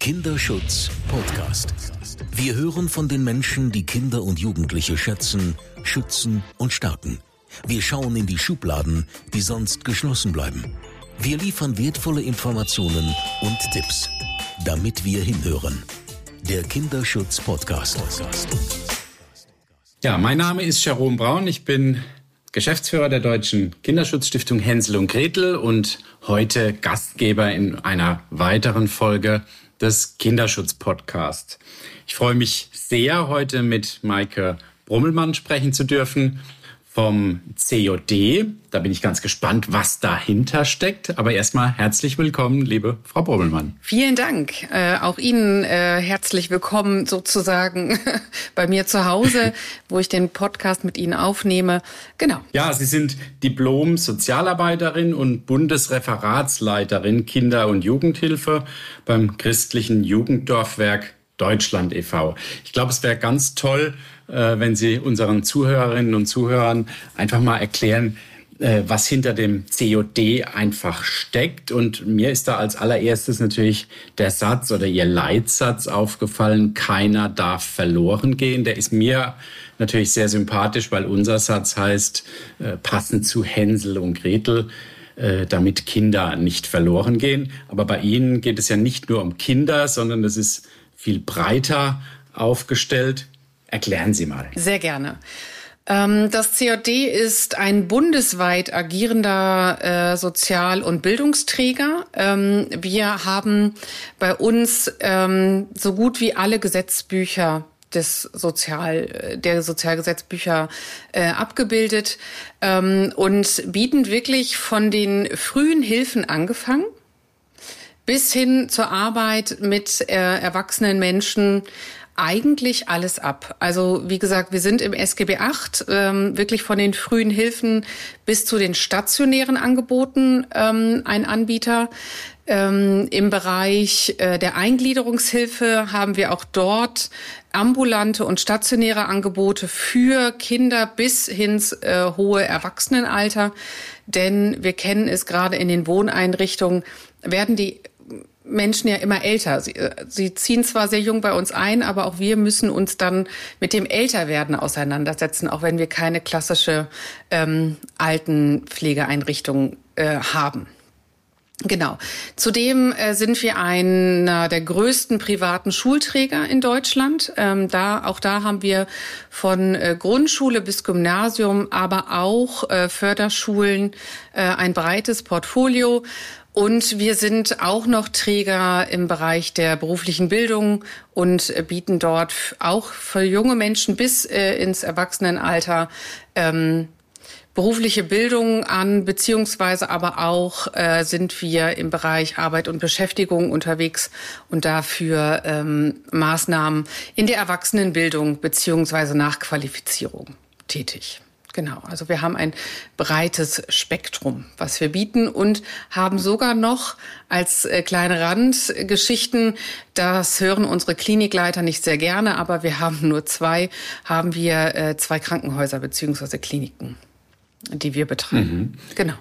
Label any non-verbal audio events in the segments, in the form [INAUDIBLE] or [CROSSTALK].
Kinderschutz Podcast. Wir hören von den Menschen, die Kinder und Jugendliche schätzen, schützen und stärken. Wir schauen in die Schubladen, die sonst geschlossen bleiben. Wir liefern wertvolle Informationen und Tipps, damit wir hinhören. Der Kinderschutz Podcast. Ja, mein Name ist Jerome Braun. Ich bin Geschäftsführer der Deutschen Kinderschutzstiftung Hänsel und Gretel und heute Gastgeber in einer weiteren Folge des Kinderschutz-Podcasts. Ich freue mich sehr, heute mit Maike Brummelmann sprechen zu dürfen vom COD. Da bin ich ganz gespannt, was dahinter steckt. Aber erstmal herzlich willkommen, liebe Frau Brummelmann. Vielen Dank. Äh, auch Ihnen äh, herzlich willkommen sozusagen [LAUGHS] bei mir zu Hause, [LAUGHS] wo ich den Podcast mit Ihnen aufnehme. Genau. Ja, Sie sind Diplom-Sozialarbeiterin und Bundesreferatsleiterin Kinder- und Jugendhilfe beim christlichen Jugenddorfwerk Deutschland e.V. Ich glaube, es wäre ganz toll, wenn Sie unseren Zuhörerinnen und Zuhörern einfach mal erklären, äh, was hinter dem COD einfach steckt. Und mir ist da als allererstes natürlich der Satz oder Ihr Leitsatz aufgefallen, keiner darf verloren gehen. Der ist mir natürlich sehr sympathisch, weil unser Satz heißt, äh, passend zu Hänsel und Gretel, damit Kinder nicht verloren gehen. Aber bei Ihnen geht es ja nicht nur um Kinder, sondern es ist viel breiter aufgestellt. Erklären Sie mal. Sehr gerne. Ähm, das COD ist ein bundesweit agierender äh, Sozial- und Bildungsträger. Ähm, wir haben bei uns ähm, so gut wie alle Gesetzbücher des Sozial, der Sozialgesetzbücher äh, abgebildet und bieten wirklich von den frühen Hilfen angefangen bis hin zur Arbeit mit äh, erwachsenen Menschen eigentlich alles ab. Also wie gesagt, wir sind im SGB 8 ähm, wirklich von den frühen Hilfen bis zu den stationären Angeboten ähm, ein Anbieter. Ähm, Im Bereich äh, der Eingliederungshilfe haben wir auch dort ambulante und stationäre Angebote für Kinder bis ins äh, hohe Erwachsenenalter. Denn wir kennen es gerade in den Wohneinrichtungen, werden die Menschen ja immer älter. Sie, äh, sie ziehen zwar sehr jung bei uns ein, aber auch wir müssen uns dann mit dem Älterwerden auseinandersetzen, auch wenn wir keine klassische ähm, Altenpflegeeinrichtung äh, haben. Genau. Zudem äh, sind wir einer der größten privaten Schulträger in Deutschland. Ähm, da, auch da haben wir von äh, Grundschule bis Gymnasium, aber auch äh, Förderschulen äh, ein breites Portfolio. Und wir sind auch noch Träger im Bereich der beruflichen Bildung und bieten dort auch für junge Menschen bis äh, ins Erwachsenenalter ähm, berufliche Bildung an, beziehungsweise aber auch äh, sind wir im Bereich Arbeit und Beschäftigung unterwegs und dafür ähm, Maßnahmen in der Erwachsenenbildung beziehungsweise Nachqualifizierung tätig. Genau, also wir haben ein breites Spektrum, was wir bieten und haben sogar noch als äh, kleine Randgeschichten, das hören unsere Klinikleiter nicht sehr gerne, aber wir haben nur zwei, haben wir äh, zwei Krankenhäuser beziehungsweise Kliniken, die wir betreiben. Mhm. Genau.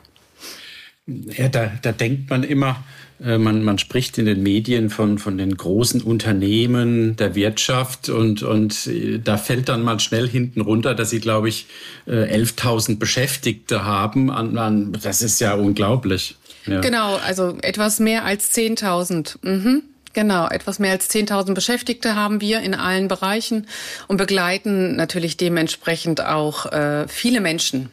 Ja, da, da denkt man immer, äh, man, man spricht in den Medien von, von den großen Unternehmen der Wirtschaft und, und äh, da fällt dann mal schnell hinten runter, dass sie, glaube ich, 11.000 äh, Beschäftigte haben. Das ist ja unglaublich. Ja. Genau, also etwas mehr als 10.000. Mhm. Genau, etwas mehr als 10.000 Beschäftigte haben wir in allen Bereichen und begleiten natürlich dementsprechend auch äh, viele Menschen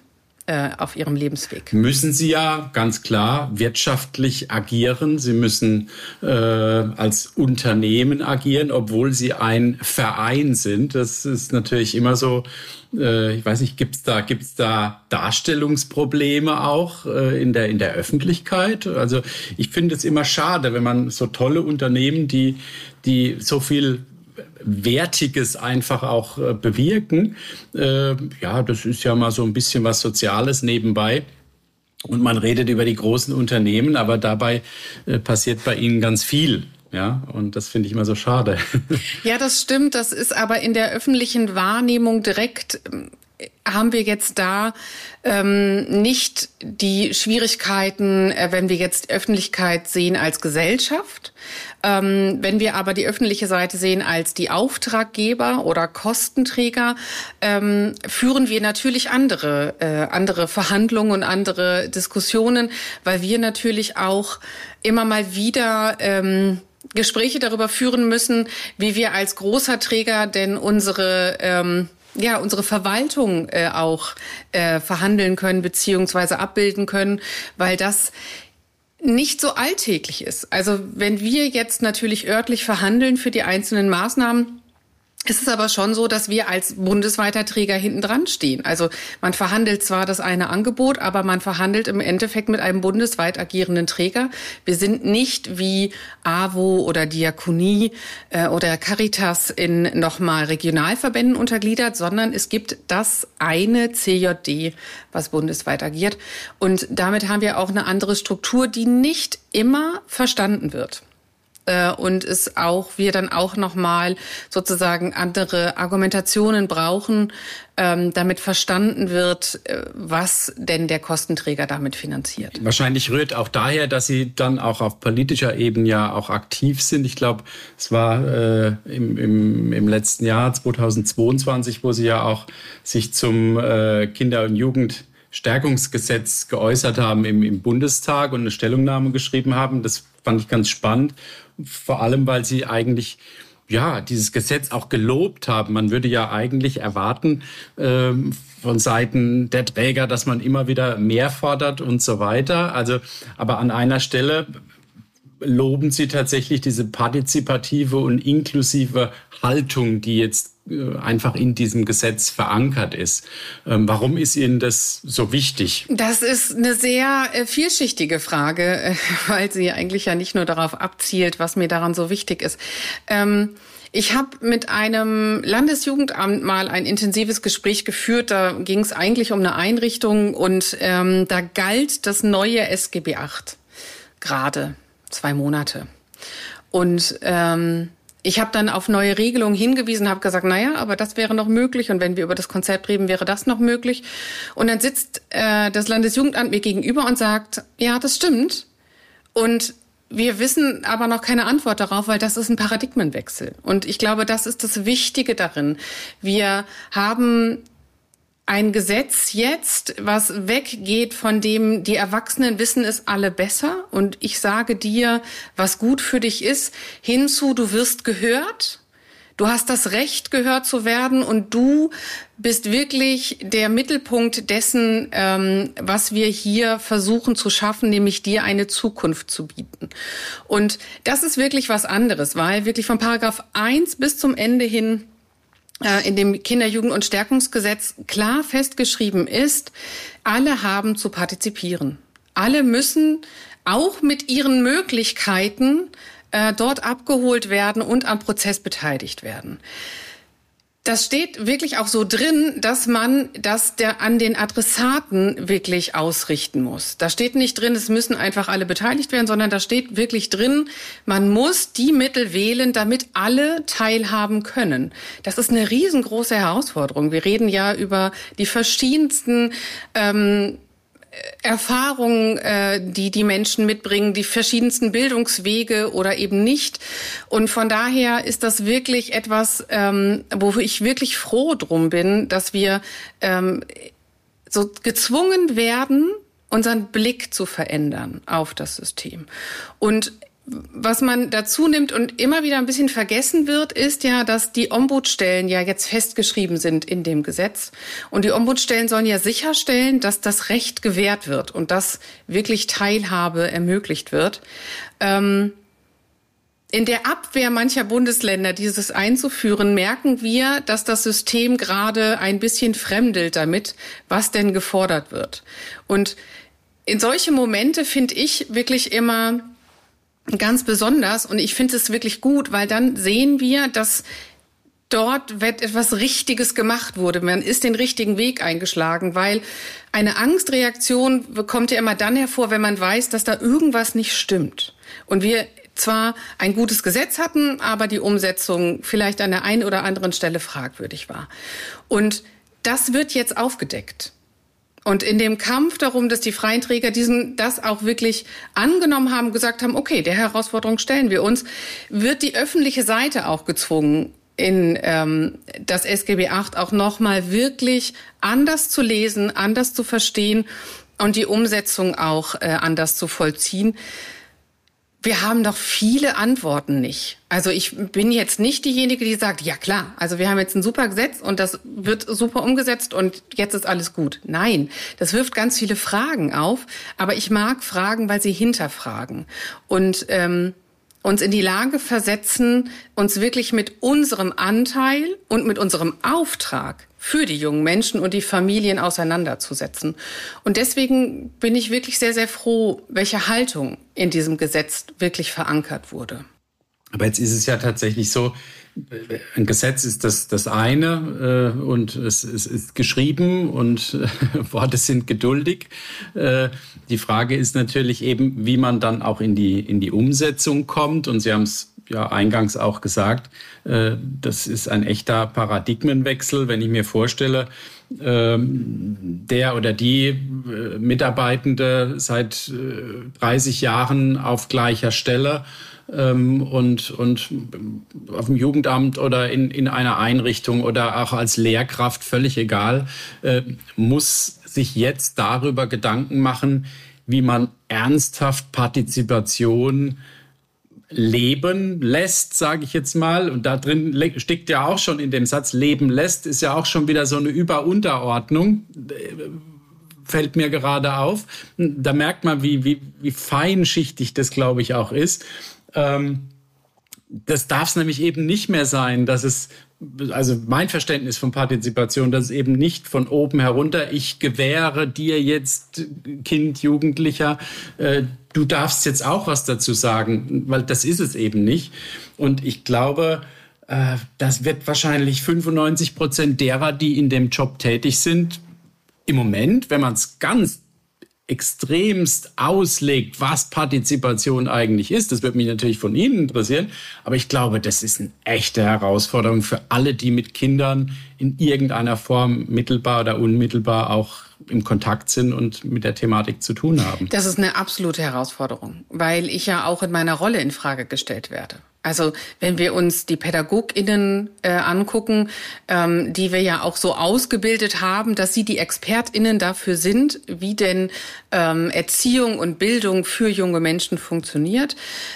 äh, auf ihrem Lebensweg. Müssen Sie ja ganz klar wirtschaftlich agieren. Sie müssen äh, als Unternehmen agieren, obwohl Sie ein Verein sind. Das ist natürlich immer so. Äh, ich weiß nicht, gibt's da gibt's da Darstellungsprobleme auch äh, in der in der Öffentlichkeit? Also ich finde es immer schade, wenn man so tolle Unternehmen, die die so viel Wertiges einfach auch äh, bewirken. Äh, ja, das ist ja mal so ein bisschen was Soziales nebenbei. Und man redet über die großen Unternehmen, aber dabei äh, passiert bei ihnen ganz viel. Ja, und das finde ich immer so schade. [LAUGHS] Ja, das stimmt. Das ist aber in der öffentlichen Wahrnehmung direkt haben wir jetzt da ähm, nicht die Schwierigkeiten, äh, wenn wir jetzt Öffentlichkeit sehen als Gesellschaft, Ähm, wenn wir aber die öffentliche Seite sehen als die Auftraggeber oder Kostenträger, ähm, führen wir natürlich andere, äh, andere Verhandlungen und andere Diskussionen, weil wir natürlich auch immer mal wieder ähm, Gespräche darüber führen müssen, wie wir als großer Träger denn unsere ähm, ja, unsere Verwaltung äh, auch äh, verhandeln können beziehungsweise abbilden können, weil das nicht so alltäglich ist. Also wenn wir jetzt natürlich örtlich verhandeln für die einzelnen Maßnahmen, es ist aber schon so, dass wir als bundesweiter Träger hinten dran stehen. Also man verhandelt zwar das eine Angebot, aber man verhandelt im Endeffekt mit einem bundesweit agierenden Träger. Wir sind nicht wie AWO oder Diakonie äh, oder Caritas in nochmal Regionalverbänden untergliedert, sondern es gibt das eine CJD, was bundesweit agiert. Und damit haben wir auch eine andere Struktur, die nicht immer verstanden wird äh, und es auch wir dann auch noch mal sozusagen andere Argumentationen brauchen, ähm, damit verstanden wird, äh, was denn der Kostenträger damit finanziert. Wahrscheinlich rührt auch daher, dass Sie dann auch auf politischer Ebene ja auch aktiv sind. Ich glaube, es war äh, im, im, im letzten Jahr 2022, wo Sie ja auch sich zum äh, Kinder- und Jugend Stärkungsgesetz geäußert haben im, im Bundestag und eine Stellungnahme geschrieben haben. Das fand ich ganz spannend. Vor allem, weil sie eigentlich ja, dieses Gesetz auch gelobt haben. Man würde ja eigentlich erwarten ähm, von Seiten der Träger, dass man immer wieder mehr fordert und so weiter. Also, aber an einer Stelle loben Sie tatsächlich diese partizipative und inklusive Haltung, die jetzt äh, einfach in diesem Gesetz verankert ist. Ähm, warum ist Ihnen das so wichtig? Das ist eine sehr äh, vielschichtige Frage, äh, [LAUGHS] weil sie eigentlich ja nicht nur darauf abzielt, was mir daran so wichtig ist. Ähm, ich habe mit einem Landesjugendamt mal ein intensives Gespräch geführt. Da ging es eigentlich um eine Einrichtung und ähm, da galt das neue SGB VIII gerade zwei Monate. Und ähm, ich habe dann auf neue Regelungen hingewiesen, habe gesagt, naja, aber das wäre noch möglich und wenn wir über das Konzept reden, wäre das noch möglich. Und dann sitzt äh, das Landesjugendamt mir gegenüber und sagt, ja, das stimmt. Und wir wissen aber noch keine Antwort darauf, weil das ist ein Paradigmenwechsel. Und ich glaube, das ist das Wichtige darin. Wir haben ein Gesetz jetzt, was weggeht von dem, die Erwachsenen wissen es alle besser und ich sage dir, was gut für dich ist, hinzu, du wirst gehört. Du hast das Recht, gehört zu werden und du bist wirklich der Mittelpunkt dessen, ähm, was wir hier versuchen zu schaffen, nämlich dir eine Zukunft zu bieten. Und das ist wirklich was anderes, weil wirklich von Paragraph 1 bis zum Ende hin in dem Kinder-, Jugend- und Stärkungsgesetz klar festgeschrieben ist, alle haben zu partizipieren. Alle müssen auch mit ihren Möglichkeiten äh, dort abgeholt werden und am Prozess beteiligt werden. Das steht wirklich auch so drin, dass man das der an den Adressaten wirklich ausrichten muss. Da steht nicht drin, es müssen einfach alle beteiligt werden, sondern da steht wirklich drin, man muss die Mittel wählen, damit alle teilhaben können. Das ist eine riesengroße Herausforderung. Wir reden ja über die verschiedensten ähm, Erfahrungen, äh, die die Menschen mitbringen, die verschiedensten Bildungswege oder eben nicht. Und von daher ist das wirklich etwas, ähm, wo ich wirklich froh drum bin, dass wir ähm, so gezwungen werden, unseren Blick zu verändern auf das System. Und was man dazu nimmt und immer wieder ein bisschen vergessen wird, ist ja, dass die Ombudsstellen ja jetzt festgeschrieben sind in dem Gesetz. Und die Ombudsstellen sollen ja sicherstellen, dass das Recht gewährt wird und dass wirklich Teilhabe ermöglicht wird. Ähm, in der Abwehr mancher Bundesländer, dieses einzuführen, merken wir, dass das System gerade ein bisschen fremdelt damit, was denn gefordert wird. Und in solche Momente finde ich wirklich immer ganz besonders und ich finde es wirklich gut, weil dann sehen wir, dass dort etwas Richtiges gemacht wurde. Man ist den richtigen Weg eingeschlagen, weil eine Angstreaktion kommt ja immer dann hervor, wenn man weiß, dass da irgendwas nicht stimmt. Und wir zwar ein gutes Gesetz hatten, aber die Umsetzung vielleicht an der einen oder anderen Stelle fragwürdig war. Und das wird jetzt aufgedeckt. Und in dem Kampf darum, dass die freien Träger diesen, das auch wirklich angenommen haben, gesagt haben, okay, der Herausforderung stellen wir uns, wird die öffentliche Seite auch gezwungen, in ähm, das SGB VIII auch nochmal wirklich anders zu lesen, anders zu verstehen und die Umsetzung auch äh, anders zu vollziehen. Wir haben doch viele Antworten nicht. Also ich bin jetzt nicht diejenige, die sagt, ja klar, also wir haben jetzt ein super Gesetz und das wird super umgesetzt und jetzt ist alles gut. Nein, das wirft ganz viele Fragen auf, aber ich mag Fragen, weil sie hinterfragen und ähm, uns in die Lage versetzen, uns wirklich mit unserem Anteil und mit unserem Auftrag für die jungen Menschen und die Familien auseinanderzusetzen. Und deswegen bin ich wirklich sehr, sehr froh, welche Haltung in diesem Gesetz wirklich verankert wurde. Aber jetzt ist es ja tatsächlich so, ein Gesetz ist das, das eine äh, und es, es, ist geschrieben und äh, [LAUGHS] Worte sind geduldig. Äh, die Frage ist natürlich eben, wie man dann auch in die, in die Umsetzung kommt. Und Sie haben es ja eingangs auch gesagt, äh, das ist ein echter Paradigmenwechsel, wenn ich mir vorstelle, ähm, der oder die äh, Mitarbeitende seit 30 äh, Jahren auf gleicher Stelle ähm, und, und auf dem Jugendamt oder in, in einer Einrichtung oder auch als Lehrkraft, völlig egal, muss sich jetzt darüber Gedanken machen, wie man ernsthaft Partizipation leben lässt, sage ich jetzt mal. Und da drin steckt ja auch schon in dem Satz, leben lässt, ist ja auch schon wieder so eine Über-Unterordnung. Fällt mir gerade auf. Da merkt man, wie, wie, wie feinschichtig das, glaube ich, auch ist. Ähm, das darf es nämlich eben nicht mehr sein, dass es, also mein Verständnis von Partizipation, dass es eben nicht von oben herunter, ich gewähre dir jetzt, Kind, Jugendlicher, äh, du darfst jetzt auch was dazu sagen, weil das ist es eben nicht. Und ich glaube, äh, das wird wahrscheinlich 95 Prozent derer, die in dem Job tätig sind, im Moment, wenn man es ganz extremst auslegt, was Partizipation eigentlich ist. Das würde mich natürlich von Ihnen interessieren. Aber ich glaube, das ist eine echte Herausforderung für alle, die mit Kindern in irgendeiner Form mittelbar oder unmittelbar auch im Kontakt sind und mit der Thematik zu tun haben. Das ist eine absolute Herausforderung, weil ich ja auch in meiner Rolle in Frage gestellt werde. Also wenn wir uns die PädagogInnen äh, angucken, ähm, die wir ja auch so ausgebildet haben, dass sie die ExpertInnen dafür sind, wie denn ähm, Erziehung und Bildung für junge Menschen funktioniert,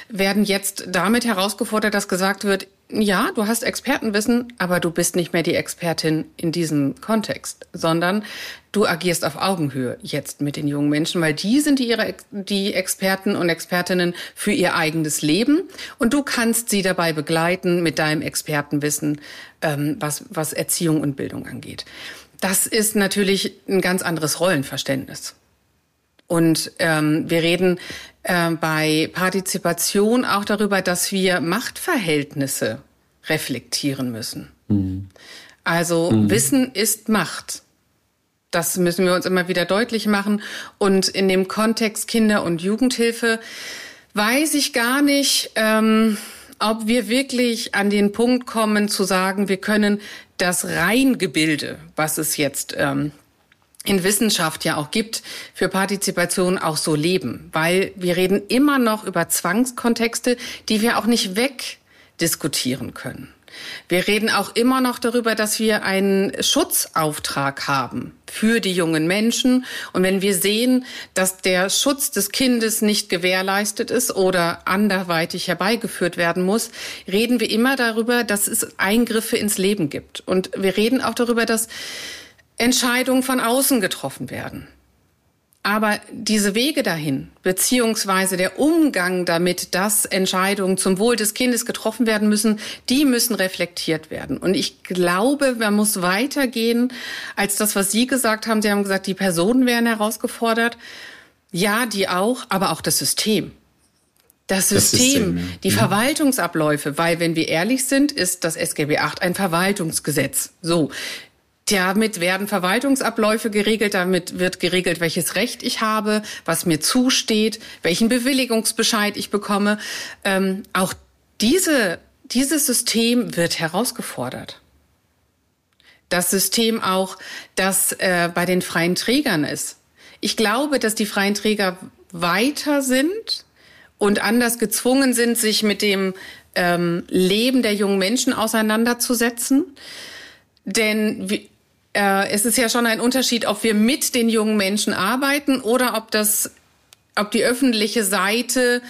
werden jetzt damit herausgefordert, dass gesagt wird, ja, du hast Expertenwissen, aber du bist nicht mehr die Expertin in diesem Kontext, sondern du agierst auf Augenhöhe jetzt mit den jungen Menschen, weil die sind die, ihre, die Experten und Expertinnen für ihr eigenes Leben und du kannst sie dabei begleiten mit deinem Expertenwissen, ähm, was, was Erziehung und Bildung angeht. Das ist natürlich ein ganz anderes Rollenverständnis. Und ähm, wir reden äh, bei Partizipation auch darüber, dass wir Machtverhältnisse reflektieren müssen. Mhm. Also mhm. Wissen ist Macht. Das müssen wir uns immer wieder deutlich machen. Und in dem Kontext Kinder- und Jugendhilfe weiß ich gar nicht, ähm, ob wir wirklich an den Punkt kommen zu sagen, wir können das Reingebilde, was es jetzt ähm, in Wissenschaft ja auch gibt, für Partizipation auch so leben. Weil wir reden immer noch über Zwangskontexte, die wir auch nicht wegdiskutieren können. Wir reden auch immer noch darüber, dass wir einen Schutzauftrag haben für die jungen Menschen. Und wenn wir sehen, dass der Schutz des Kindes nicht gewährleistet ist oder anderweitig herbeigeführt werden muss, reden wir immer darüber, dass es Eingriffe ins Leben gibt. Und wir reden auch darüber, dass Entscheidungen von außen getroffen werden. Aber diese Wege dahin, beziehungsweise der Umgang damit, dass Entscheidungen zum Wohl des Kindes getroffen werden müssen, die müssen reflektiert werden. Und ich glaube, man muss weitergehen als das, was Sie gesagt haben. Sie haben gesagt, die Personen werden herausgefordert. Ja, die auch, aber auch das System. Das System, das System die ja. Verwaltungsabläufe, weil wenn wir ehrlich sind, ist das SGB VIII ein Verwaltungsgesetz. So, damit werden Verwaltungsabläufe geregelt, damit wird geregelt, welches Recht ich habe, was mir zusteht, welchen Bewilligungsbescheid ich bekomme. Ähm, auch diese, dieses System wird herausgefordert. das System auch, das äh, bei den freien Trägern ist. Ich glaube, dass die freien Träger weiter sind und anders gezwungen sind, sich mit dem ähm, Leben der jungen Menschen auseinanderzusetzen. Denn äh, es ist ja schon ein Unterschied, ob wir mit den jungen Menschen arbeiten oder ob das, ob die öffentliche Seite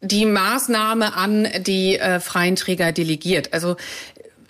die Maßnahme an die äh, freien Träger delegiert. Also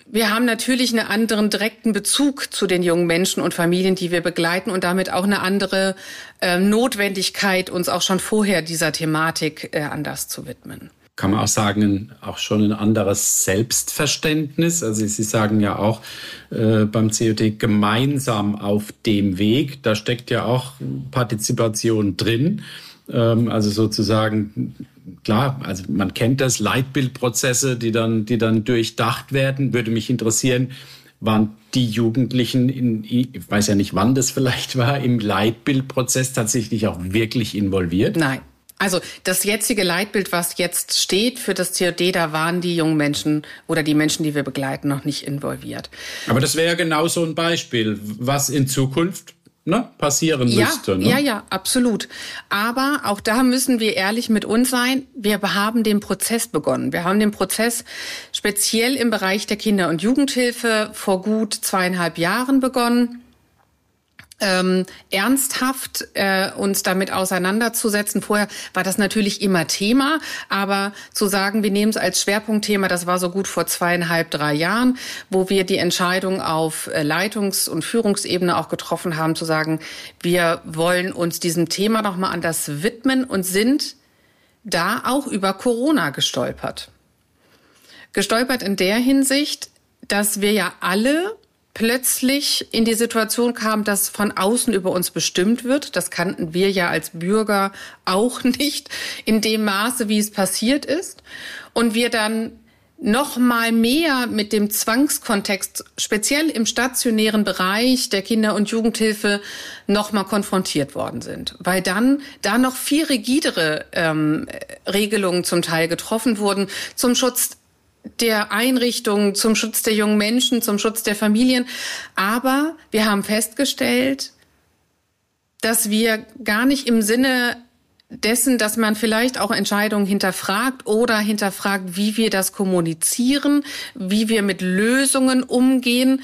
wir haben natürlich einen anderen direkten Bezug zu den jungen Menschen und Familien, die wir begleiten und damit auch eine andere äh, Notwendigkeit, uns auch schon vorher dieser Thematik äh, anders zu widmen. Kann man auch sagen, auch schon ein anderes Selbstverständnis. Also Sie sagen ja auch äh, beim COD gemeinsam auf dem Weg. Da steckt ja auch Partizipation drin. Ähm, also sozusagen klar, also man kennt das, Leitbildprozesse, die dann, die dann durchdacht werden. Würde mich interessieren, waren die Jugendlichen, in, ich weiß ja nicht, wann das vielleicht war, im Leitbildprozess tatsächlich auch wirklich involviert? Nein. Also das jetzige Leitbild, was jetzt steht für das COD, da waren die jungen Menschen oder die Menschen, die wir begleiten, noch nicht involviert. Aber das wäre ja genau so ein Beispiel, was in Zukunft ne, passieren ja, müsste. Ne? Ja, ja, absolut. Aber auch da müssen wir ehrlich mit uns sein. Wir haben den Prozess begonnen. Wir haben den Prozess speziell im Bereich der Kinder- und Jugendhilfe vor gut zweieinhalb Jahren begonnen ähm, ernsthaft äh, uns damit auseinanderzusetzen. Vorher war das natürlich immer Thema, aber zu sagen, wir nehmen es als Schwerpunktthema, das war so gut vor zweieinhalb, drei Jahren, wo wir die Entscheidung auf äh, Leitungs- und Führungsebene auch getroffen haben, zu sagen, wir wollen uns diesem Thema nochmal anders widmen und sind da auch über Corona gestolpert. Gestolpert in der Hinsicht, dass wir ja alle plötzlich in die Situation kam, dass von außen über uns bestimmt wird. Das kannten wir ja als Bürger auch [LAUGHS] nicht in dem Maße, wie es passiert ist. Und wir dann noch mal mehr mit dem Zwangskontext, speziell im stationären Bereich der Kinder- und Jugendhilfe, noch mal konfrontiert worden sind, weil dann da noch viel rigidere ähm, Regelungen zum Teil getroffen wurden zum Schutz der Einrichtungen, zum Schutz der jungen Menschen, zum Schutz der Familien. Aber wir haben festgestellt, dass wir gar nicht im Sinne dessen, dass man vielleicht auch Entscheidungen hinterfragt oder hinterfragt, wie wir das kommunizieren, wie wir mit Lösungen umgehen.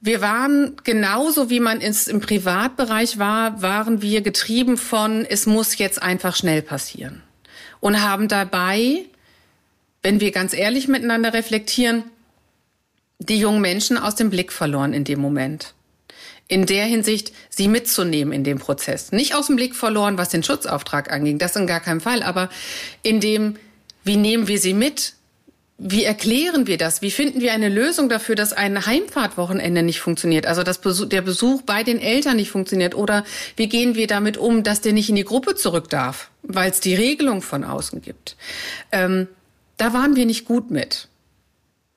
Wir waren genauso wie man es im Privatbereich war, waren wir getrieben von, es muss jetzt einfach schnell passieren. Und haben dabei wenn wir ganz ehrlich miteinander reflektieren, die jungen Menschen aus dem Blick verloren in dem Moment. In der Hinsicht, sie mitzunehmen in dem Prozess. Nicht aus dem Blick verloren, was den Schutzauftrag anging, das in gar keinem Fall, aber in dem, wie nehmen wir sie mit? Wie erklären wir das? Wie finden wir eine Lösung dafür, dass ein Heimfahrtwochenende nicht funktioniert? Also dass der Besuch bei den Eltern nicht funktioniert? Oder wie gehen wir damit um, dass der nicht in die Gruppe zurück darf, weil es die Regelung von außen gibt? Ähm, da waren wir nicht gut mit.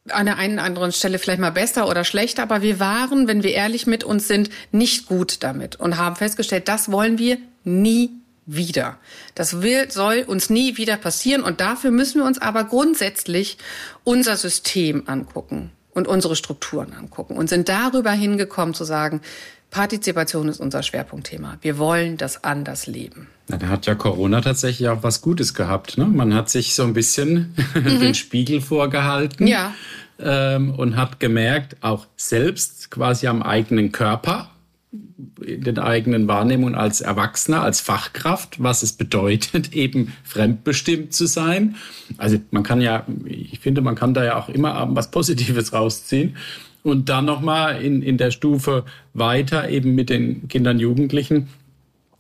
An der einen anderen Stelle vielleicht mal besser oder schlechter, aber wir waren, wenn wir ehrlich mit uns sind, nicht gut damit und haben festgestellt, das wollen wir nie wieder. Das will, soll uns nie wieder passieren und dafür müssen wir uns aber grundsätzlich unser System angucken und unsere Strukturen angucken und sind darüber hingekommen zu sagen, Partizipation ist unser Schwerpunktthema. Wir wollen das anders leben. Na, da hat ja Corona tatsächlich auch was Gutes gehabt. Ne? Man hat sich so ein bisschen [LAUGHS] mhm. den Spiegel vorgehalten ja. ähm, und hat gemerkt, auch selbst quasi am eigenen Körper, in den eigenen Wahrnehmungen als Erwachsener, als Fachkraft, was es bedeutet, [LAUGHS] eben fremdbestimmt zu sein. Also man kann ja, ich finde, man kann da ja auch immer was Positives [LAUGHS] rausziehen. Und dann nochmal in, in der Stufe weiter eben mit den Kindern, Jugendlichen,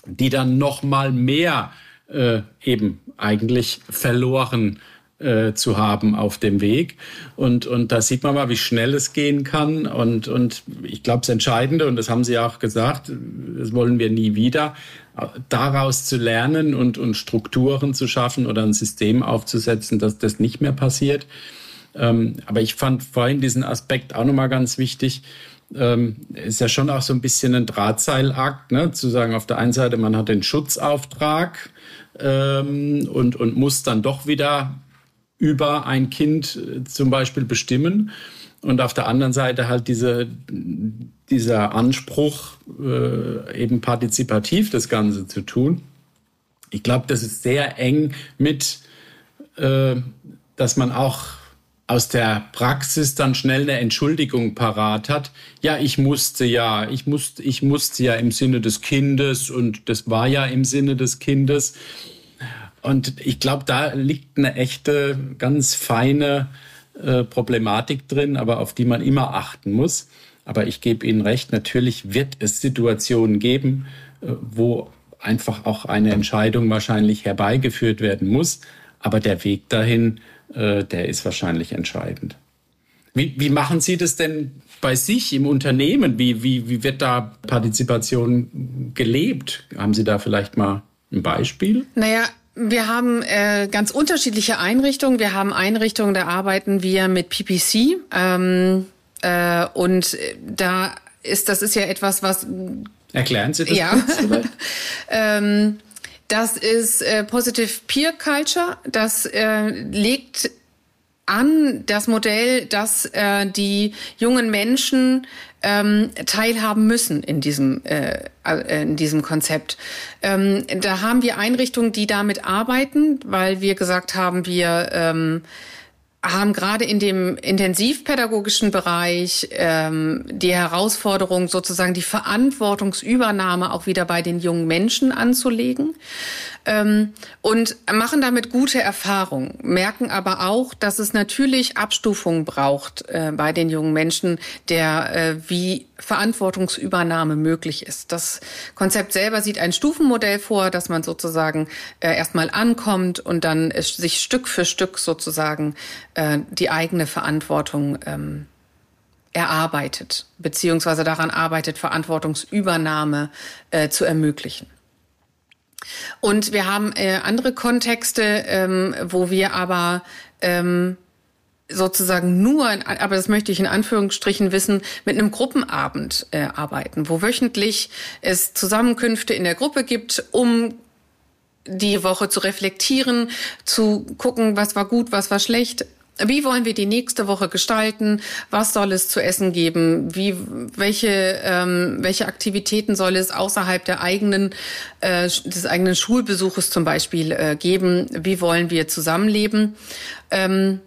die dann nochmal mehr äh, eben eigentlich verloren äh, zu haben auf dem Weg. Und, und da sieht man mal, wie schnell es gehen kann. Und, und ich glaube, das Entscheidende, und das haben Sie auch gesagt, das wollen wir nie wieder, daraus zu lernen und, und Strukturen zu schaffen oder ein System aufzusetzen, dass das nicht mehr passiert. Ähm, aber ich fand vorhin diesen Aspekt auch nochmal ganz wichtig. Ähm, ist ja schon auch so ein bisschen ein Drahtseilakt, ne? zu sagen, auf der einen Seite, man hat den Schutzauftrag ähm, und, und muss dann doch wieder über ein Kind äh, zum Beispiel bestimmen. und auf der anderen Seite halt diese, dieser Anspruch, äh, eben partizipativ das Ganze zu tun. Ich glaube, das ist sehr eng mit, äh, dass man auch aus der Praxis dann schnell eine Entschuldigung parat hat. Ja, ich musste ja, ich musste, ich musste ja im Sinne des Kindes und das war ja im Sinne des Kindes. Und ich glaube, da liegt eine echte, ganz feine äh, Problematik drin, aber auf die man immer achten muss. Aber ich gebe Ihnen recht, natürlich wird es Situationen geben, äh, wo einfach auch eine Entscheidung wahrscheinlich herbeigeführt werden muss. Aber der Weg dahin, äh, der ist wahrscheinlich entscheidend. Wie, wie machen Sie das denn bei sich im Unternehmen? Wie, wie, wie wird da Partizipation gelebt? Haben Sie da vielleicht mal ein Beispiel? Naja, wir haben äh, ganz unterschiedliche Einrichtungen. Wir haben Einrichtungen, da arbeiten wir mit PPC. Ähm, äh, und da ist, das ist ja etwas, was. Erklären Sie das ja. [LAUGHS] ähm, das ist äh, Positive Peer Culture. Das äh, legt an das Modell, dass äh, die jungen Menschen ähm, teilhaben müssen in diesem, äh, äh, in diesem Konzept. Ähm, da haben wir Einrichtungen, die damit arbeiten, weil wir gesagt haben, wir ähm, haben gerade in dem intensivpädagogischen Bereich ähm, die Herausforderung, sozusagen die Verantwortungsübernahme auch wieder bei den jungen Menschen anzulegen ähm, und machen damit gute Erfahrungen, merken aber auch, dass es natürlich Abstufungen braucht äh, bei den jungen Menschen, der äh, wie Verantwortungsübernahme möglich ist. Das Konzept selber sieht ein Stufenmodell vor, dass man sozusagen äh, erstmal ankommt und dann sich Stück für Stück sozusagen äh, die eigene Verantwortung ähm, erarbeitet, beziehungsweise daran arbeitet, Verantwortungsübernahme äh, zu ermöglichen. Und wir haben äh, andere Kontexte, ähm, wo wir aber ähm, sozusagen nur, aber das möchte ich in Anführungsstrichen wissen, mit einem Gruppenabend äh, arbeiten, wo wöchentlich es Zusammenkünfte in der Gruppe gibt, um die Woche zu reflektieren, zu gucken, was war gut, was war schlecht, wie wollen wir die nächste Woche gestalten? Was soll es zu essen geben? Wie, welche, ähm, welche Aktivitäten soll es außerhalb der eigenen, äh, des eigenen Schulbesuches zum Beispiel äh, geben? Wie wollen wir zusammenleben? Ähm,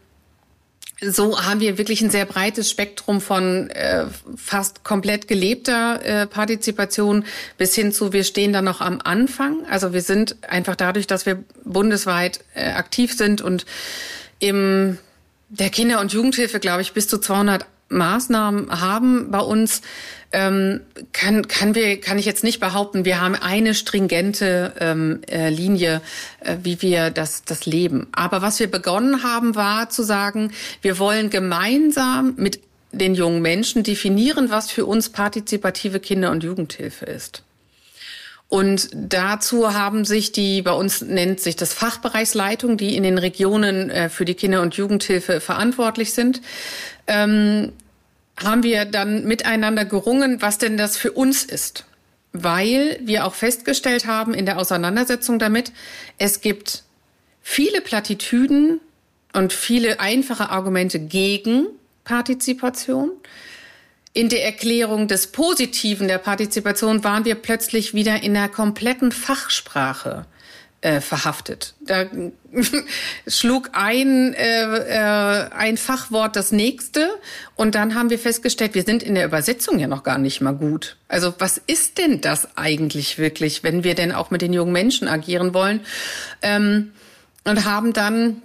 so haben wir wirklich ein sehr breites Spektrum von äh, fast komplett gelebter äh, Partizipation bis hin zu, wir stehen da noch am Anfang. Also wir sind einfach dadurch, dass wir bundesweit äh, aktiv sind und im der Kinder- und Jugendhilfe, glaube ich, bis zu 200 Maßnahmen haben bei uns, ähm, kann, kann, wir, kann ich jetzt nicht behaupten, wir haben eine stringente ähm, äh, Linie, äh, wie wir das, das leben. Aber was wir begonnen haben, war zu sagen, wir wollen gemeinsam mit den jungen Menschen definieren, was für uns partizipative Kinder- und Jugendhilfe ist. Und dazu haben sich die, bei uns nennt sich das Fachbereichsleitung, die in den Regionen äh, für die Kinder- und Jugendhilfe verantwortlich sind, ähm, haben wir dann miteinander gerungen, was denn das für uns ist. Weil wir auch festgestellt haben in der Auseinandersetzung damit, es gibt viele Plattitüden und viele einfache Argumente gegen Partizipation. In der Erklärung des Positiven der Partizipation waren wir plötzlich wieder in einer kompletten Fachsprache äh, verhaftet. Da [LAUGHS] schlug ein, äh, äh, ein Fachwort das nächste und dann haben wir festgestellt, wir sind in der Übersetzung ja noch gar nicht mal gut. Also was ist denn das eigentlich wirklich, wenn wir denn auch mit den jungen Menschen agieren wollen? Ähm, und haben dann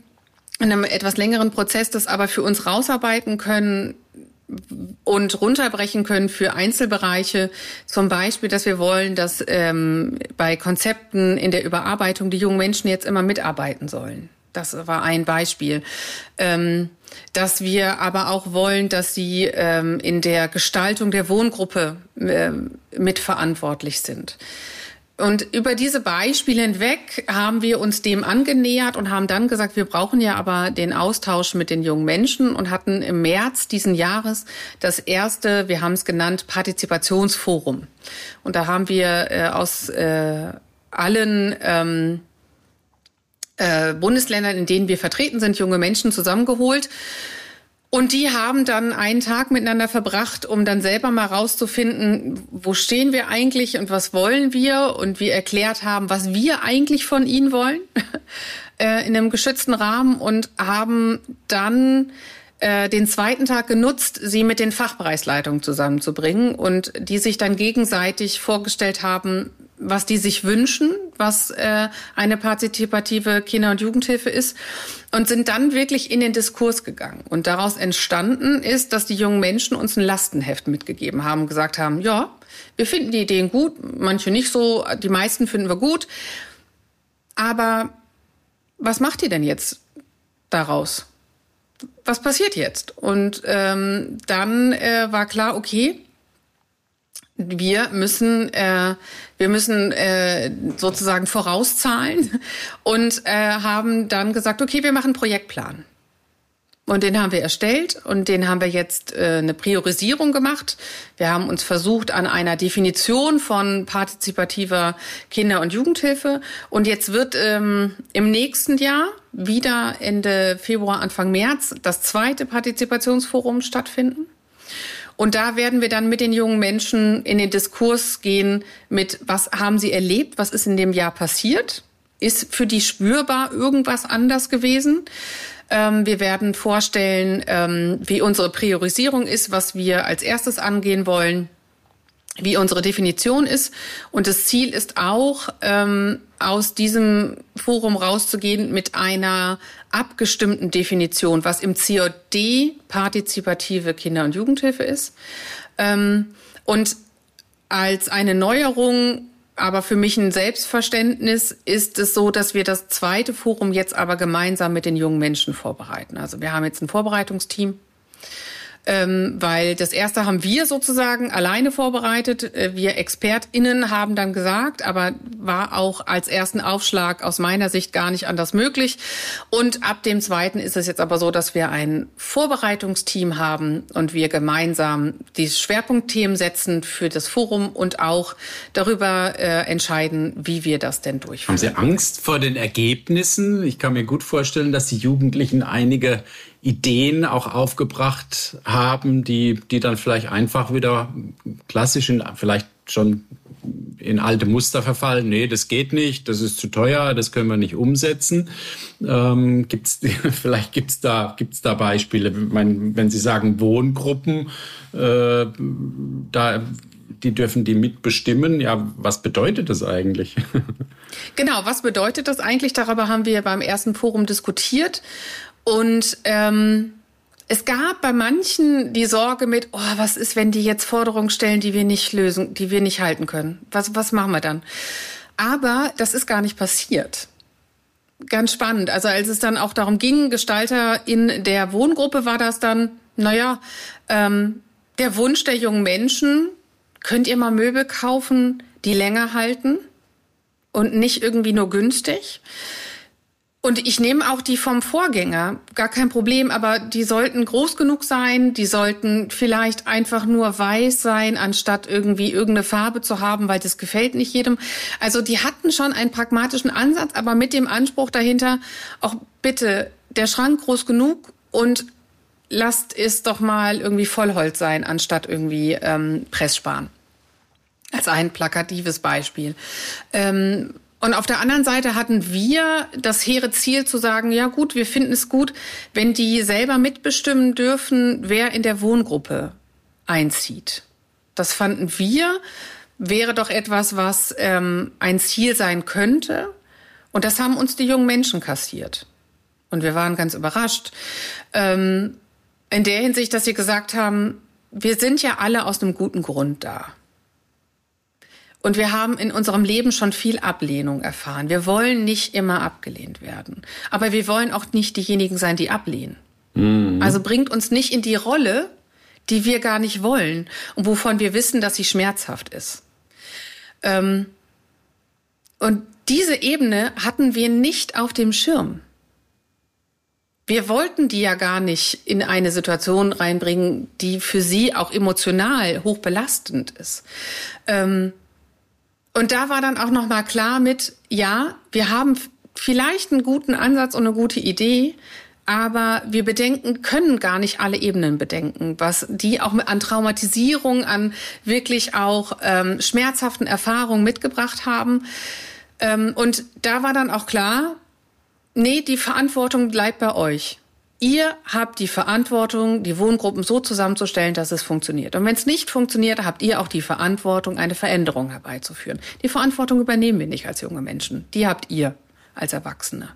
in einem etwas längeren Prozess das aber für uns rausarbeiten können, und runterbrechen können für Einzelbereiche. Zum Beispiel, dass wir wollen, dass ähm, bei Konzepten in der Überarbeitung die jungen Menschen jetzt immer mitarbeiten sollen. Das war ein Beispiel. Ähm, dass wir aber auch wollen, dass sie ähm, in der Gestaltung der Wohngruppe äh, mitverantwortlich sind. Und über diese Beispiele hinweg haben wir uns dem angenähert und haben dann gesagt, wir brauchen ja aber den Austausch mit den jungen Menschen und hatten im März diesen Jahres das erste, wir haben es genannt, Partizipationsforum. Und da haben wir äh, aus äh, allen ähm, äh, Bundesländern, in denen wir vertreten sind, junge Menschen zusammengeholt Und die haben dann einen Tag miteinander verbracht, um dann selber mal rauszufinden, wo stehen wir eigentlich und was wollen wir? Und wir erklärt haben, was wir eigentlich von ihnen wollen [LAUGHS] äh, in einem geschützten Rahmen und haben dann äh, den zweiten Tag genutzt, sie mit den Fachbereichsleitungen zusammenzubringen und die sich dann gegenseitig vorgestellt haben, was die sich wünschen, was äh, eine partizipative Kinder- und Jugendhilfe ist und sind dann wirklich in den Diskurs gegangen. Und daraus entstanden ist, dass die jungen Menschen uns ein Lastenheft mitgegeben haben, gesagt haben, ja, wir finden die Ideen gut, manche nicht so, die meisten finden wir gut, aber was macht ihr denn jetzt daraus? Was passiert jetzt? Und ähm, dann äh, war klar, okay, wir müssen, äh, wir müssen äh, sozusagen vorauszahlen und äh, haben dann gesagt, okay, wir machen einen Projektplan. Und den haben wir erstellt und den haben wir jetzt äh, eine Priorisierung gemacht. Wir haben uns versucht an einer Definition von partizipativer Kinder- und Jugendhilfe. Und jetzt wird ähm, im nächsten Jahr wieder Ende Februar, Anfang März das zweite Partizipationsforum stattfinden. Und da werden wir dann mit den jungen Menschen in den Diskurs gehen mit, was haben sie erlebt, was ist in dem Jahr passiert? Ist für die spürbar irgendwas anders gewesen? Ähm, wir werden vorstellen, ähm, wie unsere Priorisierung ist, was wir als erstes angehen wollen wie unsere Definition ist. Und das Ziel ist auch, ähm, aus diesem Forum rauszugehen mit einer abgestimmten Definition, was im COD partizipative Kinder- und Jugendhilfe ist. Ähm, und als eine Neuerung, aber für mich ein Selbstverständnis, ist es so, dass wir das zweite Forum jetzt aber gemeinsam mit den jungen Menschen vorbereiten. Also wir haben jetzt ein Vorbereitungsteam ähm, weil das erste haben wir sozusagen alleine vorbereitet. Äh, wir ExpertInnen haben dann gesagt, aber war auch als ersten Aufschlag aus meiner Sicht gar nicht anders möglich. Und ab dem zweiten ist es jetzt aber so, dass wir ein Vorbereitungsteam haben und wir gemeinsam die Schwerpunktthemen setzen für das Forum und auch darüber äh, entscheiden, wie wir das denn durchführen. Haben Sie Angst vor den Ergebnissen? Ich kann mir gut vorstellen, dass die Jugendlichen einige Ideen auch aufgebracht haben, die, die dann vielleicht einfach wieder klassisch in, vielleicht schon in alte Muster verfallen. Nee, das geht nicht, das ist zu teuer, das können wir nicht umsetzen. Ähm, gibt's, [LAUGHS] vielleicht gibt es da, gibt's da Beispiele. Meine, wenn Sie sagen Wohngruppen, äh, da, die dürfen die mitbestimmen. Ja, was bedeutet das eigentlich? [LAUGHS] Genau, was bedeutet das eigentlich? Darüber haben wir beim ersten Forum diskutiert. Und ähm, es gab bei manchen die Sorge mit, oh, was ist, wenn die jetzt Forderungen stellen, die wir nicht lösen, die wir nicht halten können? Was, was machen wir dann? Aber das ist gar nicht passiert. Ganz spannend. Also als es dann auch darum ging, Gestalter in der Wohngruppe war das dann, naja, ähm, der Wunsch der jungen Menschen, könnt ihr mal Möbel kaufen, die länger halten und nicht irgendwie nur günstig? Und ich nehme auch die vom Vorgänger, gar kein Problem, aber die sollten groß genug sein, die sollten vielleicht einfach nur weiß sein, anstatt irgendwie irgendeine Farbe zu haben, weil das gefällt nicht jedem. Also die hatten schon einen pragmatischen Ansatz, aber mit dem Anspruch dahinter, auch bitte der Schrank groß genug und lasst es doch mal irgendwie Vollholz sein, anstatt irgendwie ähm, Presssparen. Als ein plakatives Beispiel. Ähm, und auf der anderen Seite hatten wir das hehre Ziel zu sagen, ja gut, wir finden es gut, wenn die selber mitbestimmen dürfen, wer in der Wohngruppe einzieht. Das fanden wir, wäre doch etwas, was ähm, ein Ziel sein könnte. Und das haben uns die jungen Menschen kassiert. Und wir waren ganz überrascht. Ähm, in der Hinsicht, dass sie gesagt haben, wir sind ja alle aus einem guten Grund da. Und wir haben in unserem Leben schon viel Ablehnung erfahren. Wir wollen nicht immer abgelehnt werden. Aber wir wollen auch nicht diejenigen sein, die ablehnen. Mhm. Also bringt uns nicht in die Rolle, die wir gar nicht wollen und wovon wir wissen, dass sie schmerzhaft ist. Ähm, und diese Ebene hatten wir nicht auf dem Schirm. Wir wollten die ja gar nicht in eine Situation reinbringen, die für sie auch emotional hochbelastend ist. Ähm, und da war dann auch noch mal klar mit, ja, wir haben vielleicht einen guten Ansatz und eine gute Idee, aber wir bedenken, können gar nicht alle Ebenen bedenken, was die auch an Traumatisierung, an wirklich auch ähm, schmerzhaften Erfahrungen mitgebracht haben. Ähm, und da war dann auch klar, nee, die Verantwortung bleibt bei euch. Ihr habt die Verantwortung, die Wohngruppen so zusammenzustellen, dass es funktioniert. Und wenn es nicht funktioniert, habt ihr auch die Verantwortung, eine Veränderung herbeizuführen. Die Verantwortung übernehmen wir nicht als junge Menschen. Die habt ihr als Erwachsene.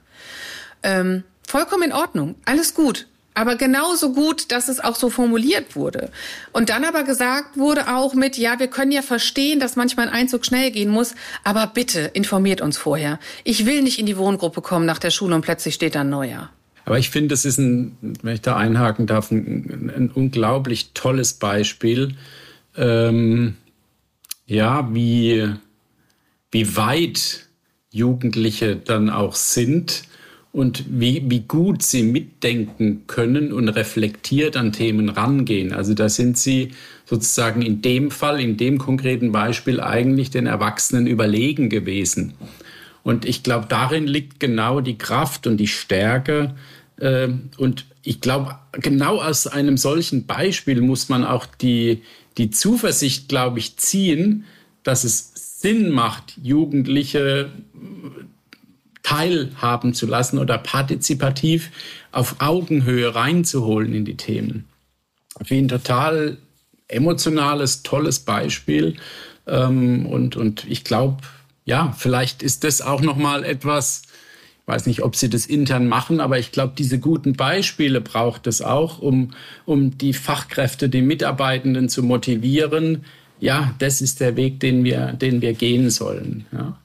Ähm, Vollkommen in Ordnung, alles gut. Aber genauso gut, dass es auch so formuliert wurde. Und dann aber gesagt wurde auch mit, ja, wir können ja verstehen, dass manchmal ein Einzug schnell gehen muss, aber bitte informiert uns vorher. Ich will nicht in die Wohngruppe kommen nach der Schule und plötzlich steht da ein neuer. Aber ich finde, das ist ein, wenn ich da einhaken darf, ein, ein unglaublich tolles Beispiel, ähm, ja, wie, wie weit Jugendliche dann auch sind und wie, wie gut sie mitdenken können und reflektiert an Themen rangehen. Also da sind sie sozusagen in dem Fall, in dem konkreten Beispiel eigentlich den Erwachsenen überlegen gewesen. Und ich glaube, darin liegt genau die Kraft und die Stärke. Äh, und ich glaube, genau aus einem solchen Beispiel muss man auch die, die Zuversicht, glaube ich, ziehen, dass es Sinn macht, Jugendliche teilhaben zu lassen oder partizipativ auf Augenhöhe reinzuholen in die Themen. Wie ein total emotionales, tolles Beispiel. Ähm, und, und ich glaube, ja, vielleicht ist das auch nochmal etwas, weiß nicht, ob sie das intern machen, aber ich glaube, diese guten Beispiele braucht es auch, um, um die Fachkräfte, die Mitarbeitenden zu motivieren. Ja, das ist der Weg, den wir, den wir gehen sollen. Ja.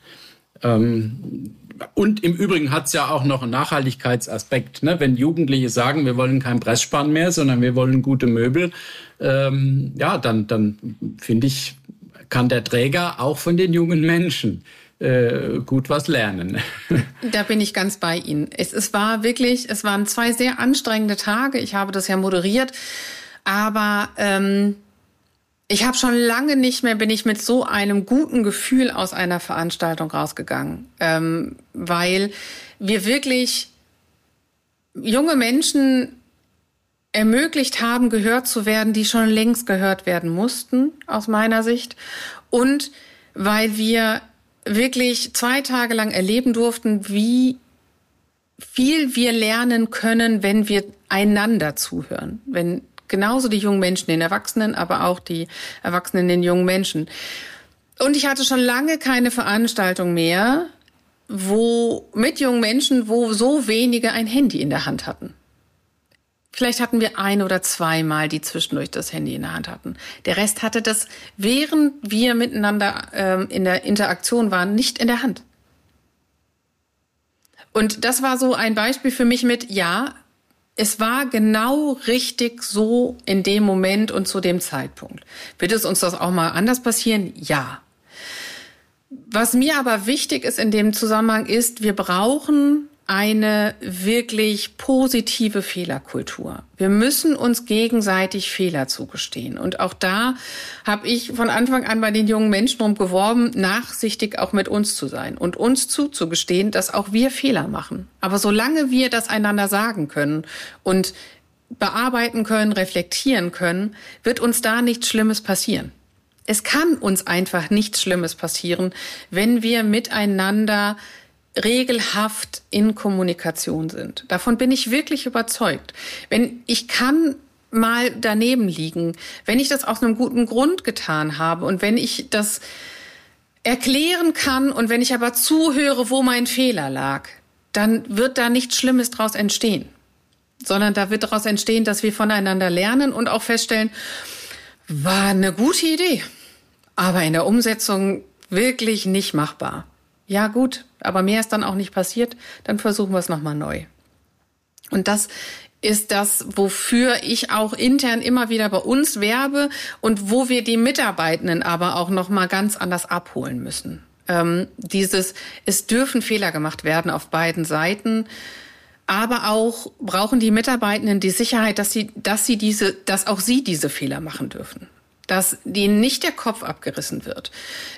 Ähm, und im Übrigen hat es ja auch noch einen Nachhaltigkeitsaspekt. Ne? Wenn Jugendliche sagen, wir wollen kein Pressspann mehr, sondern wir wollen gute Möbel, ähm, ja, dann, dann finde ich, kann der Träger auch von den jungen Menschen äh, gut was lernen. [LAUGHS] Da bin ich ganz bei Ihnen. Es, es war wirklich, es waren zwei sehr anstrengende Tage. Ich habe das ja moderiert, aber ähm, ich habe schon lange nicht mehr, bin ich mit so einem guten Gefühl aus einer Veranstaltung rausgegangen, ähm, weil wir wirklich junge Menschen ermöglicht haben, gehört zu werden, die schon längst gehört werden mussten, aus meiner Sicht. Und weil wir wirklich zwei Tage lang erleben durften, wie viel wir lernen können, wenn wir einander zuhören, wenn genauso die jungen Menschen, den Erwachsenen, aber auch die Erwachsenen, den jungen Menschen. Und ich hatte schon lange keine Veranstaltung mehr, wo mit jungen Menschen, wo so wenige ein Handy in der Hand hatten. Vielleicht hatten wir ein oder zweimal, die zwischendurch das Handy in der Hand hatten. Der Rest hatte das, während wir miteinander ähm, in der Interaktion waren, nicht in der Hand. Und das war so ein Beispiel für mich mit, ja, es war genau richtig so in dem Moment und zu dem Zeitpunkt. Wird es uns das auch mal anders passieren? Ja. Was mir aber wichtig ist in dem Zusammenhang ist, wir brauchen eine wirklich positive Fehlerkultur. Wir müssen uns gegenseitig Fehler zugestehen. Und auch da habe ich von Anfang an bei den jungen Menschen drum geworben, nachsichtig auch mit uns zu sein und uns zuzugestehen, dass auch wir Fehler machen. Aber solange wir das einander sagen können und bearbeiten können, reflektieren können, wird uns da nichts Schlimmes passieren. Es kann uns einfach nichts Schlimmes passieren, wenn wir miteinander regelhaft in Kommunikation sind. Davon bin ich wirklich überzeugt. Wenn ich kann mal daneben liegen, wenn ich das aus einem guten Grund getan habe und wenn ich das erklären kann und wenn ich aber zuhöre, wo mein Fehler lag, dann wird da nichts Schlimmes draus entstehen, sondern da wird daraus entstehen, dass wir voneinander lernen und auch feststellen, war eine gute Idee, aber in der Umsetzung wirklich nicht machbar. Ja gut, aber mehr ist dann auch nicht passiert, dann versuchen wir es nochmal neu. Und das ist das, wofür ich auch intern immer wieder bei uns werbe und wo wir die Mitarbeitenden aber auch nochmal ganz anders abholen müssen. Ähm, dieses, es dürfen Fehler gemacht werden auf beiden Seiten, aber auch brauchen die Mitarbeitenden die Sicherheit, dass sie, dass sie diese, dass auch sie diese Fehler machen dürfen. Dass denen nicht der Kopf abgerissen wird,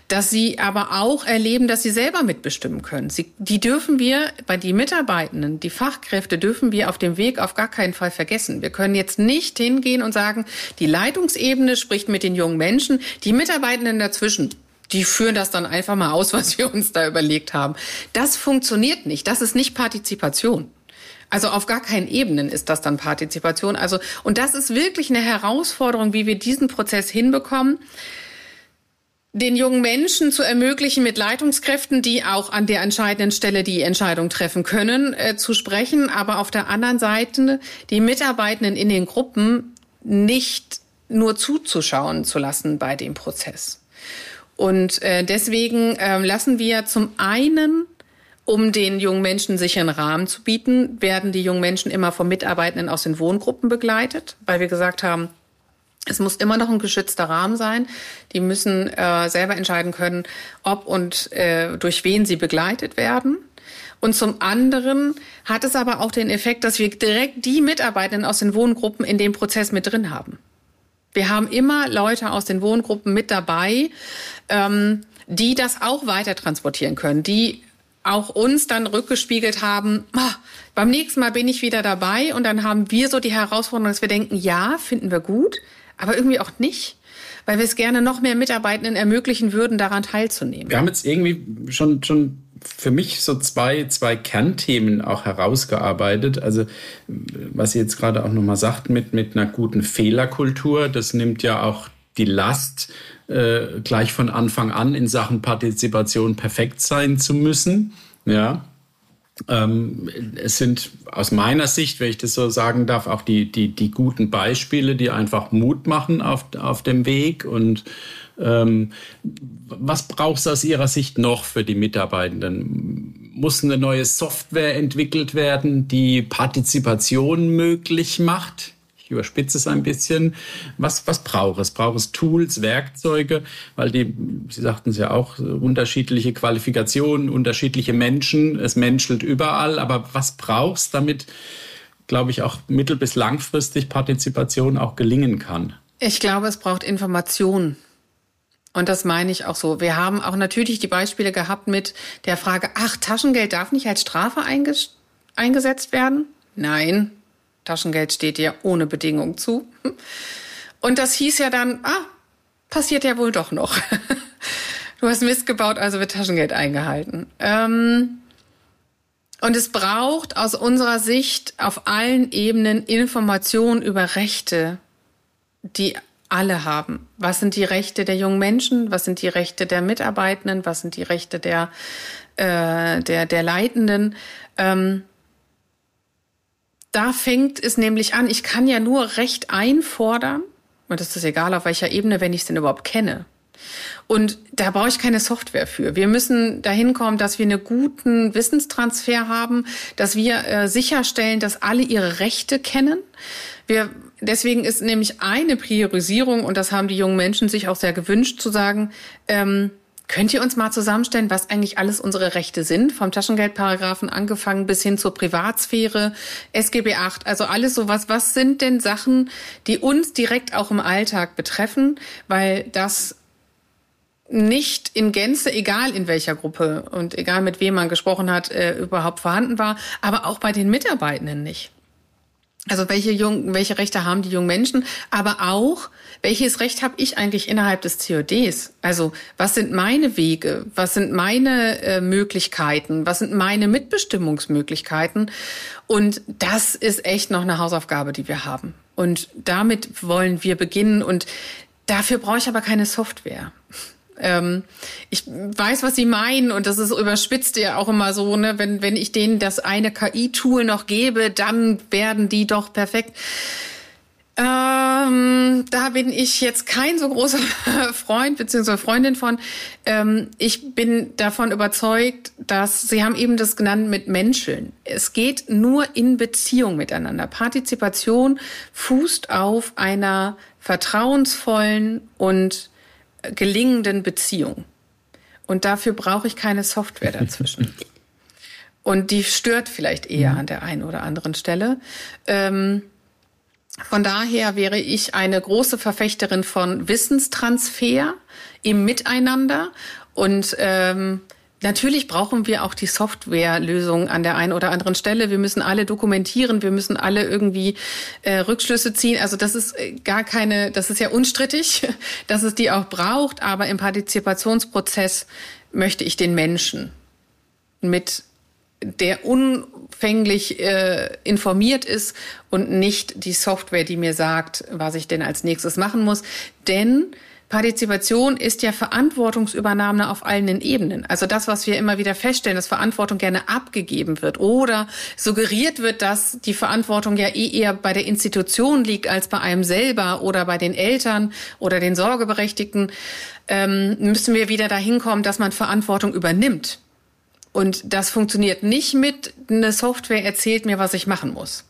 dass sie aber auch erleben, dass sie selber mitbestimmen können. Sie, die dürfen wir bei den Mitarbeitenden, die Fachkräfte dürfen wir auf dem Weg auf gar keinen Fall vergessen. Wir können jetzt nicht hingehen und sagen, die Leitungsebene spricht mit den jungen Menschen, die Mitarbeitenden dazwischen, die führen das dann einfach mal aus, [LAUGHS] was wir uns da überlegt haben. Das funktioniert nicht. Das ist nicht Partizipation. Also auf gar keinen Ebenen ist das dann Partizipation. Also, und das ist wirklich eine Herausforderung, wie wir diesen Prozess hinbekommen den jungen Menschen zu ermöglichen, mit Leitungskräften, die auch an der entscheidenden Stelle die Entscheidung treffen können, äh, zu sprechen, aber auf der anderen Seite die Mitarbeitenden in den Gruppen nicht nur zuzuschauen zu lassen bei dem Prozess. Und äh, deswegen äh, lassen wir zum einen um den jungen Menschen sicheren Rahmen zu bieten, werden die jungen Menschen immer von Mitarbeitenden aus den Wohngruppen begleitet, weil wir gesagt haben, es muss immer noch ein geschützter Rahmen sein. Die müssen äh, selber entscheiden können, ob und äh, durch wen sie begleitet werden. Und zum anderen hat es aber auch den Effekt, dass wir direkt die Mitarbeitenden aus den Wohngruppen in dem Prozess mit drin haben. Wir haben immer Leute aus den Wohngruppen mit dabei, ähm, die das auch weiter transportieren können, die auch uns dann rückgespiegelt haben, oh, beim nächsten Mal bin ich wieder dabei und dann haben wir so die Herausforderung, dass wir denken, ja, finden wir gut, aber irgendwie auch nicht weil wir es gerne noch mehr Mitarbeitenden ermöglichen würden, daran teilzunehmen. Wir haben jetzt irgendwie schon, schon für mich so zwei, zwei Kernthemen auch herausgearbeitet. Also, was Sie jetzt gerade auch nochmal sagt, mit, mit einer guten Fehlerkultur, das nimmt ja auch die Last äh, gleich von Anfang an in Sachen Partizipation perfekt sein zu müssen. Ja. Ähm, es sind aus meiner Sicht, wenn ich das so sagen darf, auch die, die, die guten Beispiele, die einfach Mut machen auf, auf dem Weg. Und ähm, was braucht es aus Ihrer Sicht noch für die Mitarbeitenden? Muss eine neue Software entwickelt werden, die Partizipation möglich macht? Ich überspitze es ein bisschen. Was, was braucht es? Braucht es Tools, Werkzeuge? Weil die, Sie sagten es ja auch, unterschiedliche Qualifikationen, unterschiedliche Menschen. Es menschelt überall. Aber was braucht es, damit, glaube ich, auch mittel- bis langfristig Partizipation auch gelingen kann? Ich glaube, es braucht Informationen. Und das meine ich auch so. Wir haben auch natürlich die Beispiele gehabt mit der Frage, ach, Taschengeld darf nicht als Strafe eingesetzt werden? Nein, Taschengeld steht dir ohne Bedingung zu. Und das hieß ja dann, ah, passiert ja wohl doch noch. [LAUGHS] Du hast Mist gebaut, also wird Taschengeld eingehalten. Ähm, und es braucht aus unserer Sicht auf allen Ebenen Informationen über Rechte, die alle haben. Was sind die Rechte der jungen Menschen? Was sind die Rechte der Mitarbeitenden? Was sind die Rechte der, äh, der, der Leitenden? Ähm, da fängt es nämlich an, ich kann ja nur Recht einfordern, und das ist egal auf welcher Ebene, wenn ich es denn überhaupt kenne. Und da brauche ich keine Software für. Wir müssen dahin kommen, dass wir einen guten Wissenstransfer haben, dass wir äh, sicherstellen, dass alle ihre Rechte kennen. Wir, deswegen ist nämlich eine Priorisierung, und das haben die jungen Menschen sich auch sehr gewünscht, zu sagen, ähm, Könnt ihr uns mal zusammenstellen, was eigentlich alles unsere Rechte sind? Vom Taschengeldparagraphen angefangen bis hin zur Privatsphäre, SGB 8, also alles sowas. Was sind denn Sachen, die uns direkt auch im Alltag betreffen? Weil das nicht in Gänze, egal in welcher Gruppe und egal mit wem man gesprochen hat, äh, überhaupt vorhanden war, aber auch bei den Mitarbeitenden nicht. Also welche, jungen, welche Rechte haben die jungen Menschen, aber auch, welches Recht habe ich eigentlich innerhalb des CODs? Also was sind meine Wege? Was sind meine äh, Möglichkeiten? Was sind meine Mitbestimmungsmöglichkeiten? Und das ist echt noch eine Hausaufgabe, die wir haben. Und damit wollen wir beginnen. Und dafür brauche ich aber keine Software ähm, ich weiß, was Sie meinen und das ist überspitzt ja auch immer so, ne? wenn, wenn ich denen das eine KI-Tool noch gebe, dann werden die doch perfekt. Ähm, da bin ich jetzt kein so großer [LAUGHS] Freund bzw. Freundin von. Ähm, ich bin davon überzeugt, dass Sie haben eben das genannt mit Menscheln. Es geht nur in Beziehung miteinander. Partizipation fußt auf einer vertrauensvollen und gelingenden Beziehung. Und dafür brauche ich keine Software dazwischen. [LAUGHS] Und die stört vielleicht eher mhm. an der einen oder anderen Stelle. Ähm, Von daher wäre ich eine große Verfechterin von Wissenstransfer im Miteinander und ähm, Natürlich brauchen wir auch die Softwarelösung an der einen oder anderen Stelle. Wir müssen alle dokumentieren, wir müssen alle irgendwie äh, Rückschlüsse ziehen. Also das ist äh, gar keine, das ist ja unstrittig, [LAUGHS] dass es die auch braucht. Aber im Partizipationsprozess möchte ich den Menschen mit der unfänglich äh, informiert ist und nicht die Software, die mir sagt, was ich denn als nächstes machen muss. Denn Partizipation ist ja Verantwortungsübernahme auf allen Ebenen. Also das, was wir immer wieder feststellen, dass Verantwortung gerne abgegeben wird oder suggeriert wird, dass die Verantwortung ja eh eher bei der Institution liegt als bei einem selber oder bei den Eltern oder den Sorgeberechtigten, ähm, müssen wir wieder dahin kommen, dass man Verantwortung übernimmt. Und das funktioniert nicht mit, eine Software erzählt mir, was ich machen muss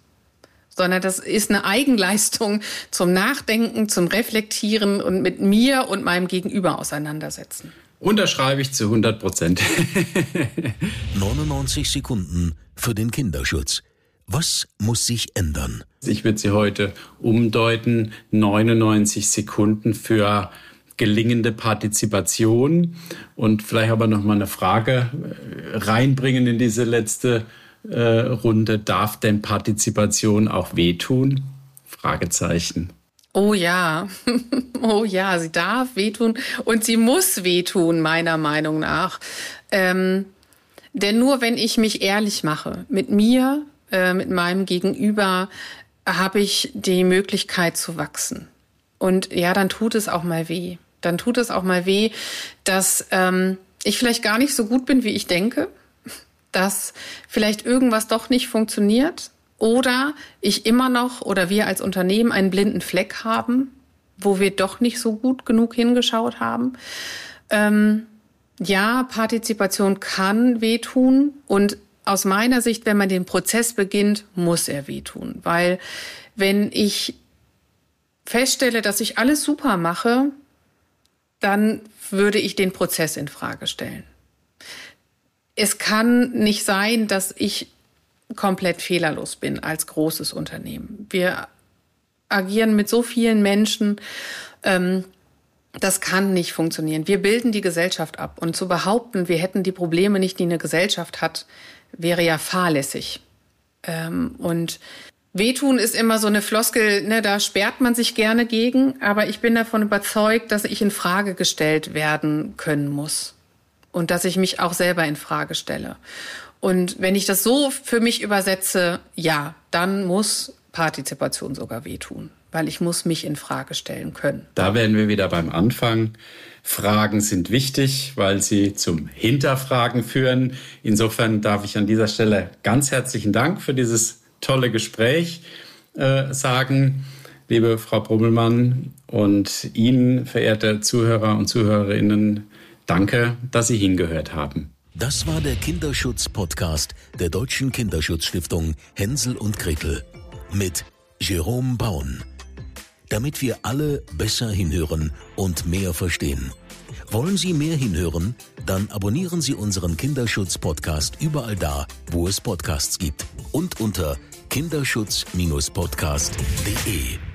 sondern das ist eine Eigenleistung zum Nachdenken, zum Reflektieren und mit mir und meinem Gegenüber auseinandersetzen. Unterschreibe ich zu 100 Prozent. [LAUGHS] 99 Sekunden für den Kinderschutz. Was muss sich ändern? Ich würde sie heute umdeuten. 99 Sekunden für gelingende Partizipation und vielleicht aber noch mal eine Frage äh, reinbringen in diese letzte äh, Runde. Darf denn Partizipation auch wehtun? Fragezeichen. Oh ja, [LAUGHS] oh ja, sie darf wehtun und sie muss wehtun, meiner Meinung nach. Ähm, denn nur wenn ich mich ehrlich mache mit mir, äh, mit meinem Gegenüber, habe ich die Möglichkeit zu wachsen. Und ja, dann tut es auch mal weh. Dann tut es auch mal weh, dass ähm, ich vielleicht gar nicht so gut bin, wie ich denke, dass vielleicht irgendwas doch nicht funktioniert oder ich immer noch oder wir als Unternehmen einen blinden Fleck haben, wo wir doch nicht so gut genug hingeschaut haben. Ähm, ja, Partizipation kann wehtun und aus meiner Sicht, wenn man den Prozess beginnt, muss er wehtun, weil wenn ich feststelle, dass ich alles super mache, dann würde ich den Prozess in Frage stellen es kann nicht sein, dass ich komplett fehlerlos bin als großes Unternehmen. Wir agieren mit so vielen Menschen. Ähm, das kann nicht funktionieren. Wir bilden die Gesellschaft ab. Und zu behaupten, wir hätten die Probleme nicht, die eine Gesellschaft hat, wäre ja fahrlässig. Ähm, und Wehtun ist immer so eine Floskel, ne, da sperrt man sich gerne gegen, aber ich bin davon überzeugt, dass ich in Frage gestellt werden können muss und dass ich mich auch selber in Frage stelle. Und wenn ich das so für mich übersetze, ja, dann muss Partizipation sogar wehtun, weil ich muss mich in Frage stellen können. Da werden wir wieder beim Anfang. Fragen sind wichtig, weil sie zum Hinterfragen führen. Insofern darf ich an dieser Stelle ganz herzlichen Dank für dieses tolle Gespräch äh, sagen, liebe Frau Brummelmann und Ihnen, verehrte Zuhörer und Zuhörerinnen, Danke, dass Sie hingehört haben. Das war der Kinderschutz-Podcast der Deutschen Kinderschutzstiftung Hänsel und Gretel mit Jerome Baun. Damit wir alle besser hinhören und mehr verstehen. Wollen Sie mehr hinhören? Dann abonnieren Sie unseren Kinderschutz-Podcast überall da, wo es Podcasts gibt und unter kinderschutz-podcast.de.